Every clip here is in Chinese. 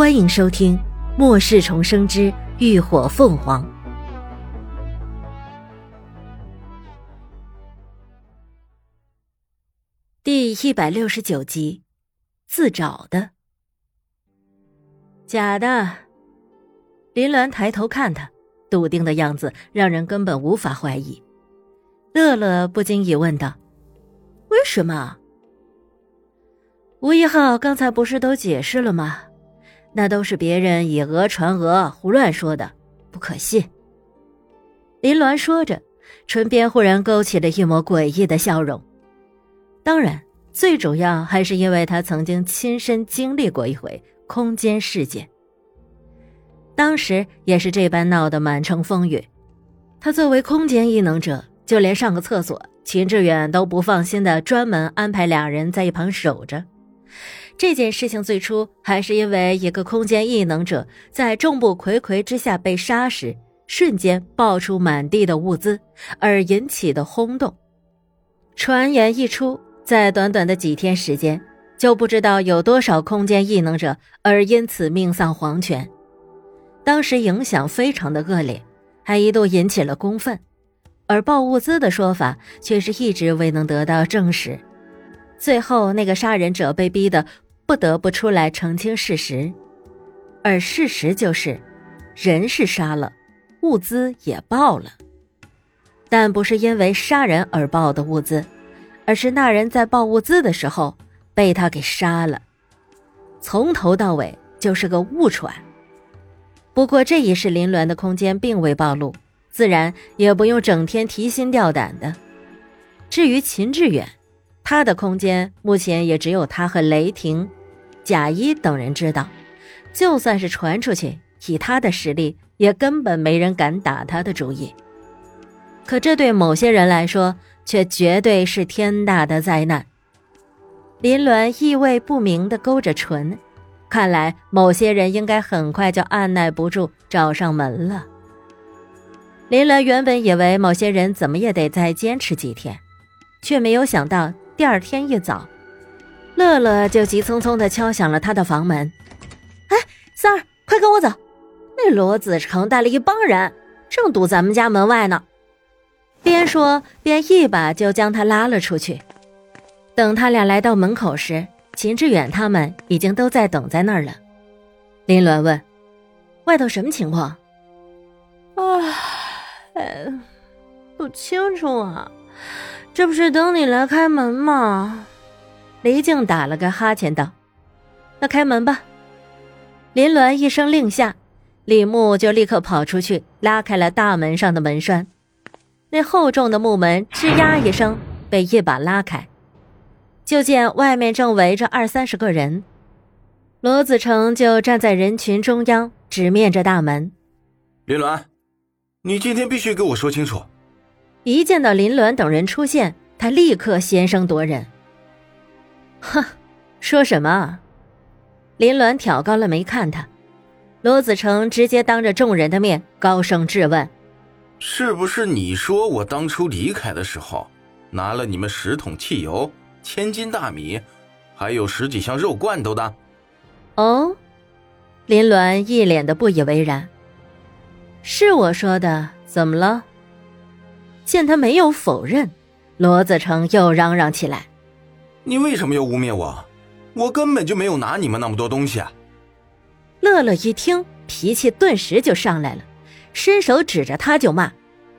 欢迎收听《末世重生之浴火凤凰》第一百六十九集，自找的，假的。林鸾抬头看他，笃定的样子让人根本无法怀疑。乐乐不禁疑问道：“为什么？”吴一浩刚才不是都解释了吗？那都是别人以讹传讹、胡乱说的，不可信。林鸾说着，唇边忽然勾起了一抹诡异的笑容。当然，最主要还是因为他曾经亲身经历过一回空间事件。当时也是这般闹得满城风雨。他作为空间异能者，就连上个厕所，秦志远都不放心的，专门安排俩人在一旁守着。这件事情最初还是因为一个空间异能者在众目睽睽之下被杀时，瞬间爆出满地的物资而引起的轰动。传言一出，在短短的几天时间，就不知道有多少空间异能者而因此命丧黄泉。当时影响非常的恶劣，还一度引起了公愤，而爆物资的说法却是一直未能得到证实。最后，那个杀人者被逼得。不得不出来澄清事实，而事实就是，人是杀了，物资也爆了，但不是因为杀人而爆的物资，而是那人在爆物资的时候被他给杀了，从头到尾就是个误传。不过这一世林鸾的空间并未暴露，自然也不用整天提心吊胆的。至于秦志远，他的空间目前也只有他和雷霆。贾一等人知道，就算是传出去，以他的实力，也根本没人敢打他的主意。可这对某些人来说，却绝对是天大的灾难。林鸾意味不明地勾着唇，看来某些人应该很快就按耐不住找上门了。林鸾原本以为某些人怎么也得再坚持几天，却没有想到第二天一早。乐乐就急匆匆地敲响了他的房门。哎，三儿，快跟我走！那罗子成带了一帮人，正堵咱们家门外呢。边说边一把就将他拉了出去。等他俩来到门口时，秦志远他们已经都在等在那儿了。林鸾问：“外头什么情况？”啊，不清楚啊，这不是等你来开门吗？黎静打了个哈欠，道：“那开门吧。”林鸾一声令下，李牧就立刻跑出去，拉开了大门上的门栓。那厚重的木门吱呀一声被一把拉开，就见外面正围着二三十个人。罗子成就站在人群中央，直面着大门。林鸾，你今天必须给我说清楚。一见到林鸾等人出现，他立刻先声夺人。哼，说什么？林鸾挑高了眉看他，罗子成直接当着众人的面高声质问：“是不是你说我当初离开的时候，拿了你们十桶汽油、千斤大米，还有十几箱肉罐头的？”哦，林鸾一脸的不以为然：“是我说的，怎么了？”见他没有否认，罗子成又嚷嚷起来。你为什么要污蔑我？我根本就没有拿你们那么多东西啊。乐乐一听，脾气顿时就上来了，伸手指着他就骂：“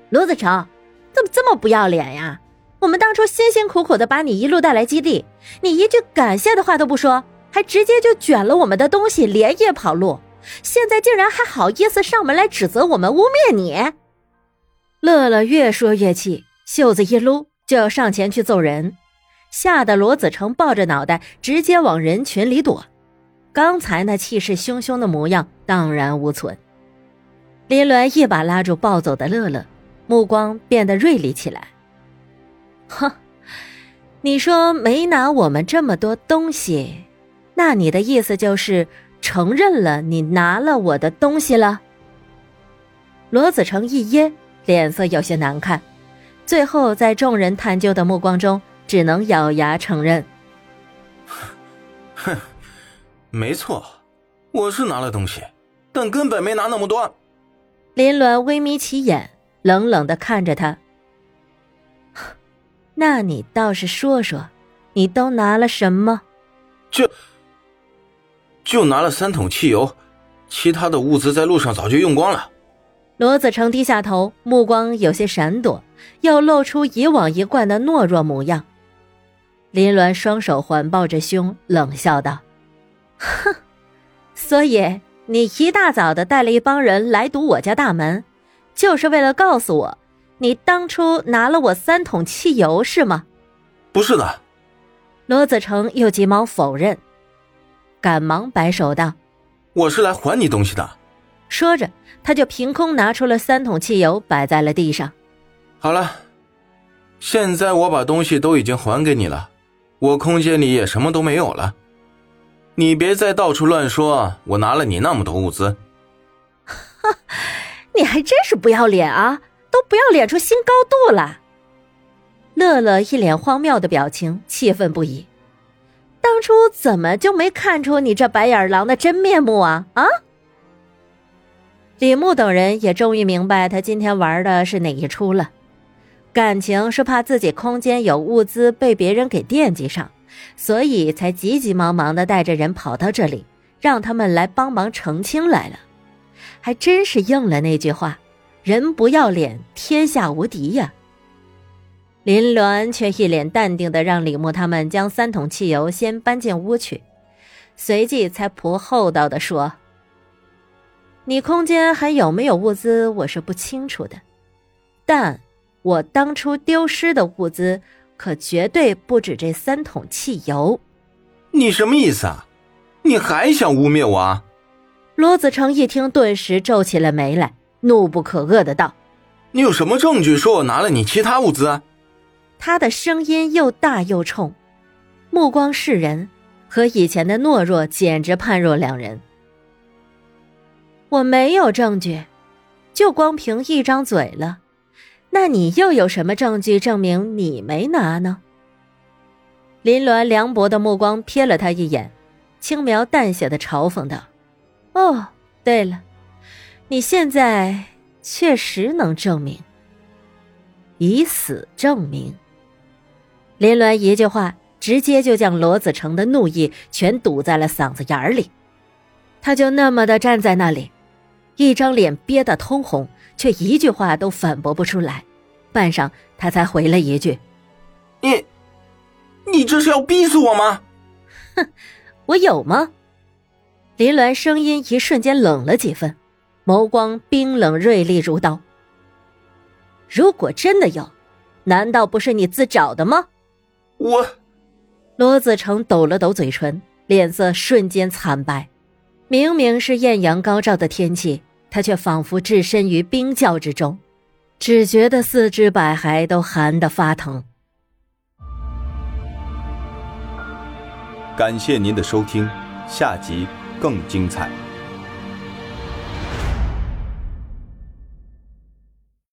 罗子成，怎么这么不要脸呀？我们当初辛辛苦苦的把你一路带来基地，你一句感谢的话都不说，还直接就卷了我们的东西，连夜跑路，现在竟然还好意思上门来指责我们，污蔑你！”乐乐越说越气，袖子一撸，就要上前去揍人。吓得罗子成抱着脑袋直接往人群里躲，刚才那气势汹汹的模样荡然无存。林鸾一把拉住暴走的乐乐，目光变得锐利起来。哼，你说没拿我们这么多东西，那你的意思就是承认了你拿了我的东西了？罗子成一噎，脸色有些难看，最后在众人探究的目光中。只能咬牙承认。哼，没错，我是拿了东西，但根本没拿那么多。林鸾微眯起眼，冷冷的看着他。那你倒是说说，你都拿了什么？就就拿了三桶汽油，其他的物资在路上早就用光了。罗子成低下头，目光有些闪躲，又露出以往一贯的懦弱模样。林鸾双手环抱着胸，冷笑道：“哼，所以你一大早的带了一帮人来堵我家大门，就是为了告诉我，你当初拿了我三桶汽油是吗？”“不是的。”罗子成又急忙否认，赶忙摆手道：“我是来还你东西的。”说着，他就凭空拿出了三桶汽油，摆在了地上。“好了，现在我把东西都已经还给你了。”我空间里也什么都没有了，你别再到处乱说，我拿了你那么多物资。哈，你还真是不要脸啊！都不要脸出新高度了。乐乐一脸荒谬的表情，气愤不已。当初怎么就没看出你这白眼狼的真面目啊？啊！李牧等人也终于明白他今天玩的是哪一出了。感情是怕自己空间有物资被别人给惦记上，所以才急急忙忙的带着人跑到这里，让他们来帮忙澄清来了。还真是应了那句话：“人不要脸，天下无敌呀。”林鸾却一脸淡定的让李牧他们将三桶汽油先搬进屋去，随即才颇厚道的说：“你空间还有没有物资，我是不清楚的，但……”我当初丢失的物资，可绝对不止这三桶汽油。你什么意思啊？你还想污蔑我啊？罗子成一听，顿时皱起了眉来，怒不可遏的道：“你有什么证据说我拿了你其他物资？”他的声音又大又冲，目光视人，和以前的懦弱简直判若两人。我没有证据，就光凭一张嘴了。那你又有什么证据证明你没拿呢？林鸾凉薄的目光瞥了他一眼，轻描淡写的嘲讽道：“哦，对了，你现在确实能证明，以死证明。”林鸾一句话，直接就将罗子成的怒意全堵在了嗓子眼里。他就那么的站在那里，一张脸憋得通红。却一句话都反驳不出来，半晌，他才回了一句：“你，你这是要逼死我吗？”“哼，我有吗？”林鸾声音一瞬间冷了几分，眸光冰冷锐利如刀。“如果真的有，难道不是你自找的吗？”我，罗子成抖了抖嘴唇，脸色瞬间惨白。明明是艳阳高照的天气。他却仿佛置身于冰窖之中，只觉得四肢百骸都寒得发疼。感谢您的收听，下集更精彩。